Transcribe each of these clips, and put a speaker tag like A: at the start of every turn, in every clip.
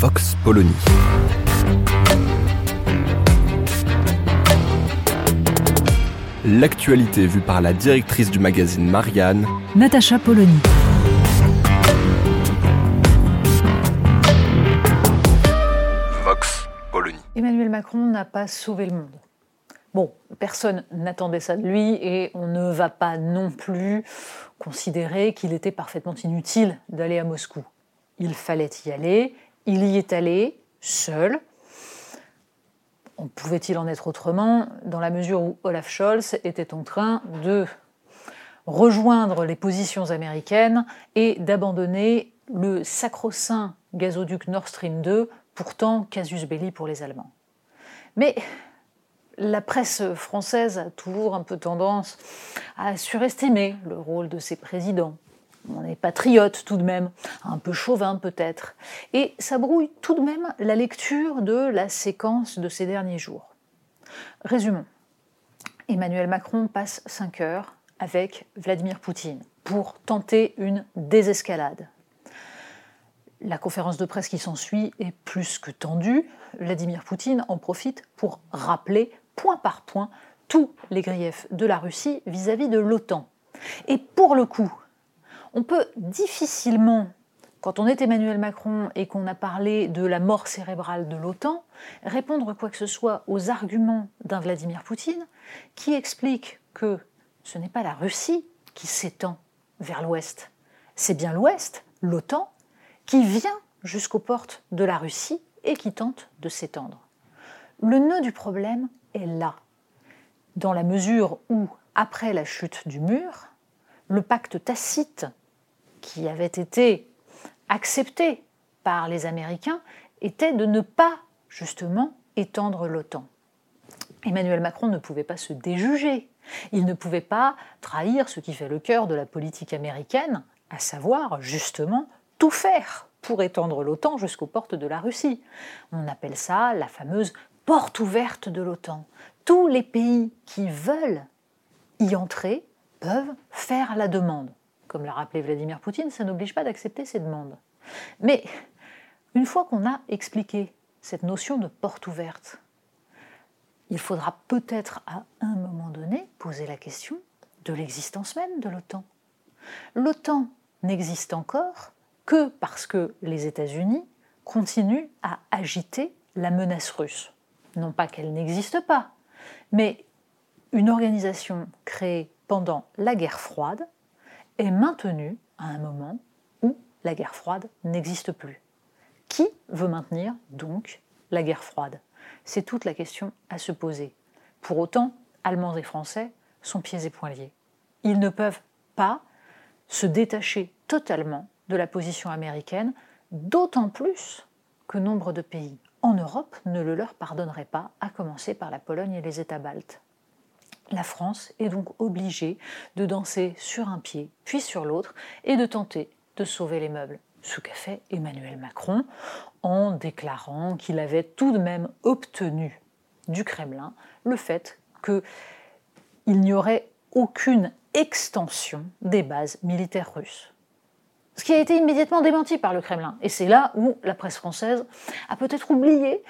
A: Vox Polony. L'actualité vue par la directrice du magazine Marianne,
B: Natacha Polony.
A: Vox Polony.
B: Emmanuel Macron n'a pas sauvé le monde. Bon, personne n'attendait ça de lui et on ne va pas non plus considérer qu'il était parfaitement inutile d'aller à Moscou. Il fallait y aller, il y est allé, seul. Pouvait-il en être autrement dans la mesure où Olaf Scholz était en train de rejoindre les positions américaines et d'abandonner le sacro-saint gazoduc Nord Stream 2, pourtant casus belli pour les Allemands. Mais la presse française a toujours un peu tendance à surestimer le rôle de ses présidents. On est patriote tout de même, un peu chauvin peut-être, et ça brouille tout de même la lecture de la séquence de ces derniers jours. Résumons. Emmanuel Macron passe 5 heures avec Vladimir Poutine pour tenter une désescalade. La conférence de presse qui s'ensuit est plus que tendue. Vladimir Poutine en profite pour rappeler point par point tous les griefs de la Russie vis-à-vis de l'OTAN. Et pour le coup, on peut difficilement, quand on est Emmanuel Macron et qu'on a parlé de la mort cérébrale de l'OTAN, répondre quoi que ce soit aux arguments d'un Vladimir Poutine qui explique que ce n'est pas la Russie qui s'étend vers l'Ouest, c'est bien l'Ouest, l'OTAN, qui vient jusqu'aux portes de la Russie et qui tente de s'étendre. Le nœud du problème est là, dans la mesure où, après la chute du mur, le pacte tacite qui avait été accepté par les Américains était de ne pas justement étendre l'OTAN. Emmanuel Macron ne pouvait pas se déjuger, il ne pouvait pas trahir ce qui fait le cœur de la politique américaine, à savoir justement tout faire pour étendre l'OTAN jusqu'aux portes de la Russie. On appelle ça la fameuse porte ouverte de l'OTAN. Tous les pays qui veulent y entrer peuvent faire la demande. Comme l'a rappelé Vladimir Poutine, ça n'oblige pas d'accepter ces demandes. Mais une fois qu'on a expliqué cette notion de porte ouverte, il faudra peut-être à un moment donné poser la question de l'existence même de l'OTAN. L'OTAN n'existe encore que parce que les États-Unis continuent à agiter la menace russe. Non pas qu'elle n'existe pas, mais une organisation créée pendant la guerre froide est maintenue à un moment où la guerre froide n'existe plus. Qui veut maintenir donc la guerre froide? C'est toute la question à se poser. Pour autant, Allemands et Français sont pieds et poings liés. Ils ne peuvent pas se détacher totalement de la position américaine, d'autant plus que nombre de pays en Europe ne le leur pardonneraient pas, à commencer par la Pologne et les États baltes. La France est donc obligée de danser sur un pied, puis sur l'autre, et de tenter de sauver les meubles. Ce qu'a fait Emmanuel Macron en déclarant qu'il avait tout de même obtenu du Kremlin le fait qu'il n'y aurait aucune extension des bases militaires russes ce qui a été immédiatement démenti par le Kremlin. Et c'est là où la presse française a peut-être oublié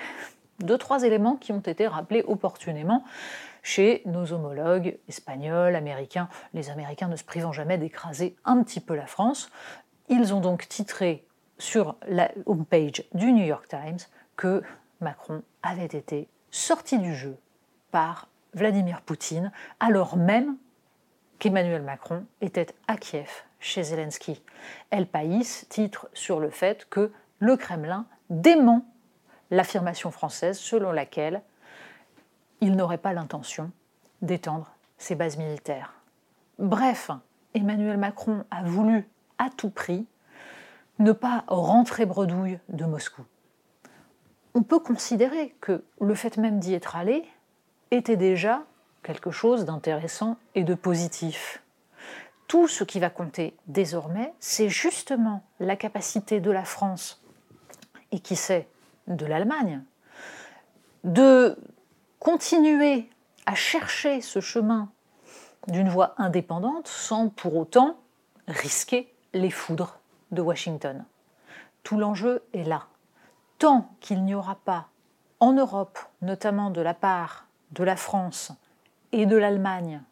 B: deux, trois éléments qui ont été rappelés opportunément chez nos homologues espagnols, américains, les Américains ne se privant jamais d'écraser un petit peu la France. Ils ont donc titré sur la homepage du New York Times que Macron avait été sorti du jeu par Vladimir Poutine, alors même qu'Emmanuel Macron était à Kiev chez Zelensky. El País titre sur le fait que le Kremlin dément l'affirmation française selon laquelle il n'aurait pas l'intention d'étendre ses bases militaires. Bref, Emmanuel Macron a voulu à tout prix ne pas rentrer bredouille de Moscou. On peut considérer que le fait même d'y être allé était déjà quelque chose d'intéressant et de positif. Tout ce qui va compter désormais, c'est justement la capacité de la France, et qui sait, de l'Allemagne, de continuer à chercher ce chemin d'une voie indépendante sans pour autant risquer les foudres de Washington. Tout l'enjeu est là. Tant qu'il n'y aura pas en Europe, notamment de la part de la France et de l'Allemagne,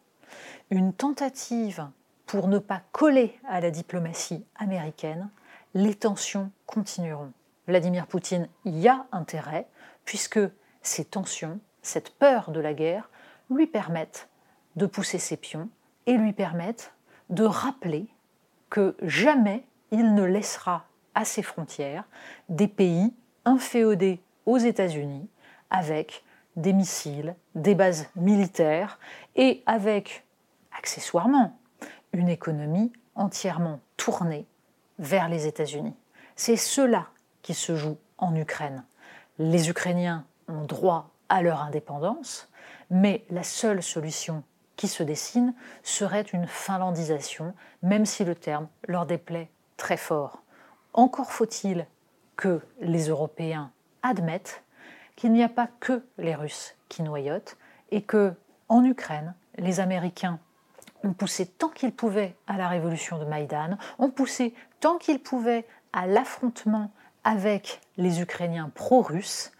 B: une tentative pour ne pas coller à la diplomatie américaine, les tensions continueront. Vladimir Poutine y a intérêt, puisque ces tensions, cette peur de la guerre, lui permettent de pousser ses pions et lui permettent de rappeler que jamais il ne laissera à ses frontières des pays inféodés aux États-Unis avec des missiles, des bases militaires et avec, accessoirement, une économie entièrement tournée vers les États-Unis. C'est cela qui se joue en Ukraine. Les Ukrainiens ont droit à leur indépendance, mais la seule solution qui se dessine serait une finlandisation, même si le terme leur déplaît très fort. Encore faut-il que les Européens admettent qu'il n'y a pas que les Russes qui noyotent et que, en Ukraine, les Américains ont poussé tant qu'ils pouvaient à la révolution de Maïdan, ont poussé tant qu'ils pouvaient à l'affrontement avec les Ukrainiens pro-russes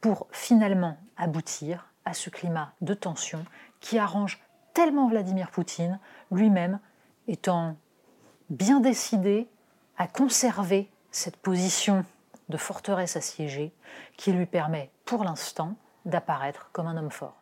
B: pour finalement aboutir à ce climat de tension qui arrange tellement Vladimir Poutine, lui-même étant bien décidé à conserver cette position de forteresse assiégée qui lui permet pour l'instant d'apparaître comme un homme fort.